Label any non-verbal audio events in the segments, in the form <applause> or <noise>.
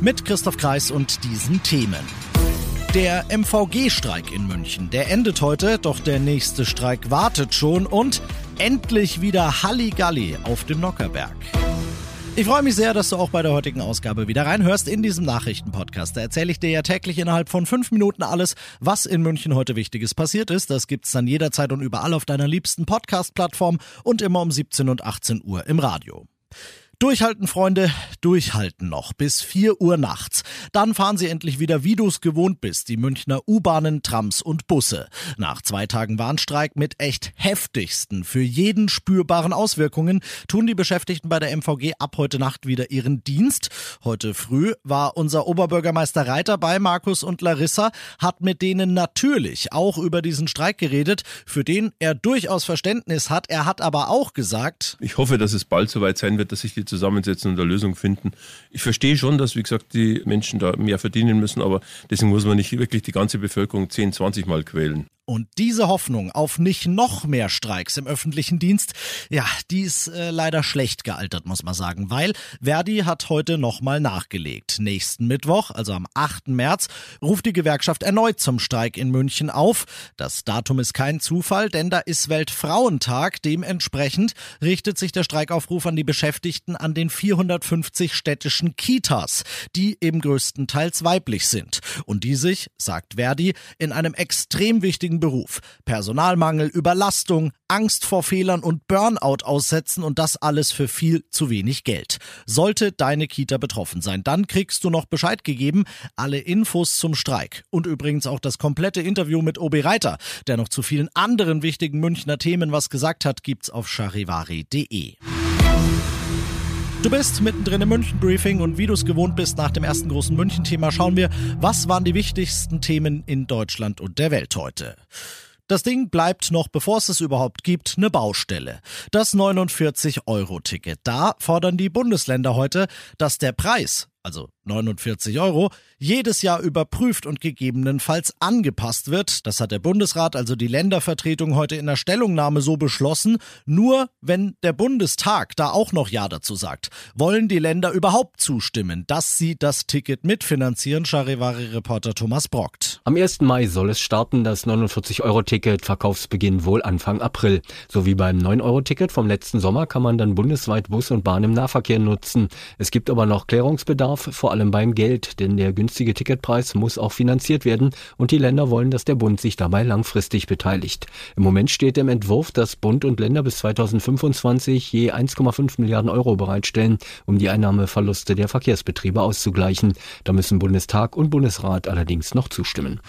Mit Christoph Kreis und diesen Themen. Der MVG-Streik in München, der endet heute, doch der nächste Streik wartet schon und endlich wieder Halligalli auf dem Nockerberg. Ich freue mich sehr, dass du auch bei der heutigen Ausgabe wieder reinhörst in diesem Nachrichtenpodcast. Da erzähle ich dir ja täglich innerhalb von fünf Minuten alles, was in München heute Wichtiges passiert ist. Das gibt's dann jederzeit und überall auf deiner liebsten Podcast-Plattform und immer um 17 und 18 Uhr im Radio. Durchhalten, Freunde, durchhalten noch bis 4 Uhr nachts. Dann fahren sie endlich wieder, wie du es gewohnt bist, die Münchner U-Bahnen, Trams und Busse. Nach zwei Tagen Warnstreik mit echt heftigsten, für jeden spürbaren Auswirkungen tun die Beschäftigten bei der MVG ab heute Nacht wieder ihren Dienst. Heute früh war unser Oberbürgermeister Reiter bei Markus und Larissa, hat mit denen natürlich auch über diesen Streik geredet, für den er durchaus Verständnis hat. Er hat aber auch gesagt, ich hoffe, dass es bald soweit sein wird, dass sich die zusammensetzen und eine Lösung finden. Ich verstehe schon, dass, wie gesagt, die Menschen da mehr verdienen müssen, aber deswegen muss man nicht wirklich die ganze Bevölkerung 10, 20 Mal quälen. Und diese Hoffnung auf nicht noch mehr Streiks im öffentlichen Dienst, ja, die ist äh, leider schlecht gealtert, muss man sagen, weil Verdi hat heute nochmal nachgelegt. Nächsten Mittwoch, also am 8. März, ruft die Gewerkschaft erneut zum Streik in München auf. Das Datum ist kein Zufall, denn da ist Weltfrauentag. Dementsprechend richtet sich der Streikaufruf an die Beschäftigten an den 450 städtischen Kitas, die eben größtenteils weiblich sind und die sich, sagt Verdi, in einem extrem wichtigen schwierigen Beruf. Personalmangel, Überlastung, Angst vor Fehlern und Burnout aussetzen und das alles für viel zu wenig Geld. Sollte deine Kita betroffen sein, dann kriegst du noch Bescheid gegeben. Alle Infos zum Streik und übrigens auch das komplette Interview mit Obi Reiter, der noch zu vielen anderen wichtigen Münchner Themen was gesagt hat, gibt's auf charivari.de. Du bist mittendrin im München-Briefing und wie du es gewohnt bist nach dem ersten großen München-Thema, schauen wir, was waren die wichtigsten Themen in Deutschland und der Welt heute. Das Ding bleibt noch, bevor es es überhaupt gibt, eine Baustelle. Das 49-Euro-Ticket. Da fordern die Bundesländer heute, dass der Preis also 49 Euro, jedes Jahr überprüft und gegebenenfalls angepasst wird. Das hat der Bundesrat, also die Ländervertretung, heute in der Stellungnahme so beschlossen. Nur wenn der Bundestag da auch noch Ja dazu sagt, wollen die Länder überhaupt zustimmen, dass sie das Ticket mitfinanzieren, Charivari-Reporter Thomas Brockt. Am 1. Mai soll es starten, das 49-Euro-Ticket, Verkaufsbeginn wohl Anfang April. So wie beim 9-Euro-Ticket vom letzten Sommer kann man dann bundesweit Bus und Bahn im Nahverkehr nutzen. Es gibt aber noch Klärungsbedarf Bedarf, vor allem beim Geld, denn der günstige Ticketpreis muss auch finanziert werden und die Länder wollen, dass der Bund sich dabei langfristig beteiligt. Im Moment steht im Entwurf, dass Bund und Länder bis 2025 je 1,5 Milliarden Euro bereitstellen, um die Einnahmeverluste der Verkehrsbetriebe auszugleichen. Da müssen Bundestag und Bundesrat allerdings noch zustimmen.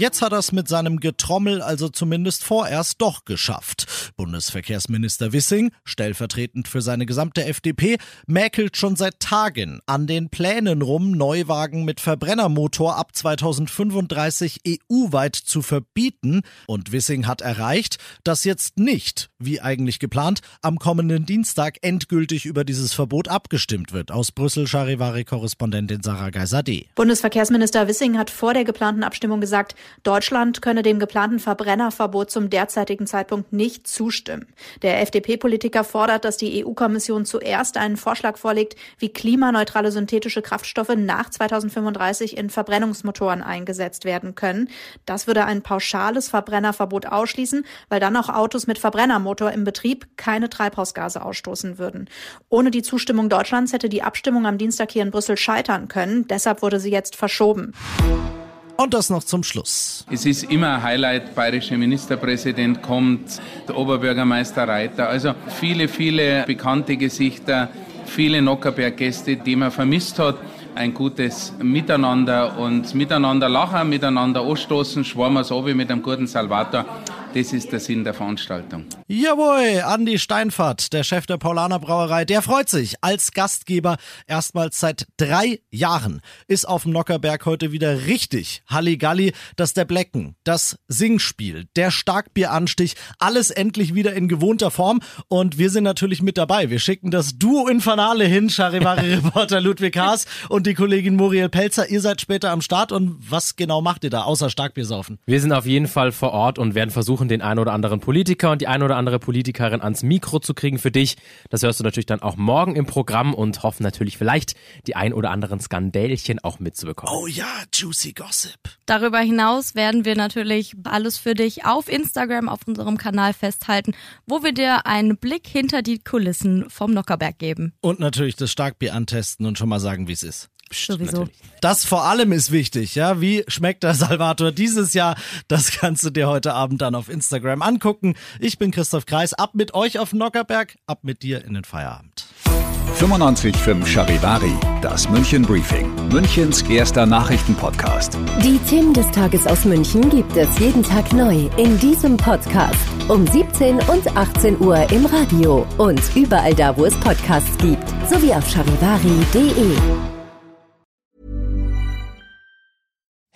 Jetzt hat er es mit seinem Getrommel also zumindest vorerst doch geschafft. Bundesverkehrsminister Wissing, stellvertretend für seine gesamte FDP, mäkelt schon seit Tagen an den Plänen rum, Neuwagen mit Verbrennermotor ab 2035 EU-weit zu verbieten. Und Wissing hat erreicht, dass jetzt nicht, wie eigentlich geplant, am kommenden Dienstag endgültig über dieses Verbot abgestimmt wird. Aus Brüssel Charivari-Korrespondentin Sarah Geiser-D. Bundesverkehrsminister Wissing hat vor der geplanten Abstimmung gesagt, Deutschland könne dem geplanten Verbrennerverbot zum derzeitigen Zeitpunkt nicht zustimmen. Der FDP-Politiker fordert, dass die EU-Kommission zuerst einen Vorschlag vorlegt, wie klimaneutrale synthetische Kraftstoffe nach 2035 in Verbrennungsmotoren eingesetzt werden können. Das würde ein pauschales Verbrennerverbot ausschließen, weil dann auch Autos mit Verbrennermotor im Betrieb keine Treibhausgase ausstoßen würden. Ohne die Zustimmung Deutschlands hätte die Abstimmung am Dienstag hier in Brüssel scheitern können. Deshalb wurde sie jetzt verschoben. Und das noch zum Schluss. Es ist immer ein Highlight, bayerischer Ministerpräsident kommt, der Oberbürgermeister Reiter. Also viele, viele bekannte Gesichter, viele Nockerberg-Gäste, die man vermisst hat. Ein gutes Miteinander und miteinander lachen, miteinander anstoßen, schwammen so wie mit einem guten Salvator. Das ist der Sinn der Veranstaltung. Jawohl, Andi Steinfahrt, der Chef der Paulaner Brauerei, der freut sich als Gastgeber erstmals seit drei Jahren. Ist auf dem Nockerberg heute wieder richtig Halligalli, dass der Blecken, das Singspiel, der Starkbieranstich, alles endlich wieder in gewohnter Form und wir sind natürlich mit dabei. Wir schicken das Duo Infernale hin, Charivari-Reporter <laughs> Ludwig Haas und die Kollegin Muriel Pelzer. Ihr seid später am Start und was genau macht ihr da, außer Starkbier saufen? Wir sind auf jeden Fall vor Ort und werden versuchen, den ein oder anderen Politiker und die ein oder andere Politikerin ans Mikro zu kriegen für dich. Das hörst du natürlich dann auch morgen im Programm und hoffen natürlich vielleicht die ein oder anderen Skandälchen auch mitzubekommen. Oh ja, juicy Gossip. Darüber hinaus werden wir natürlich alles für dich auf Instagram, auf unserem Kanal festhalten, wo wir dir einen Blick hinter die Kulissen vom Nockerberg geben. Und natürlich das Starkbier antesten und schon mal sagen, wie es ist. Sowieso. Das vor allem ist wichtig, ja. Wie schmeckt der <laughs> Salvator dieses Jahr? Das kannst du dir heute Abend dann auf Instagram angucken. Ich bin Christoph Kreis. Ab mit euch auf Nockerberg, ab mit dir in den Feierabend. 95.5 Charivari, das München Briefing, Münchens erster Nachrichtenpodcast. Die Themen des Tages aus München gibt es jeden Tag neu in diesem Podcast. Um 17 und 18 Uhr im Radio und überall da, wo es Podcasts gibt. Sowie auf charivari.de.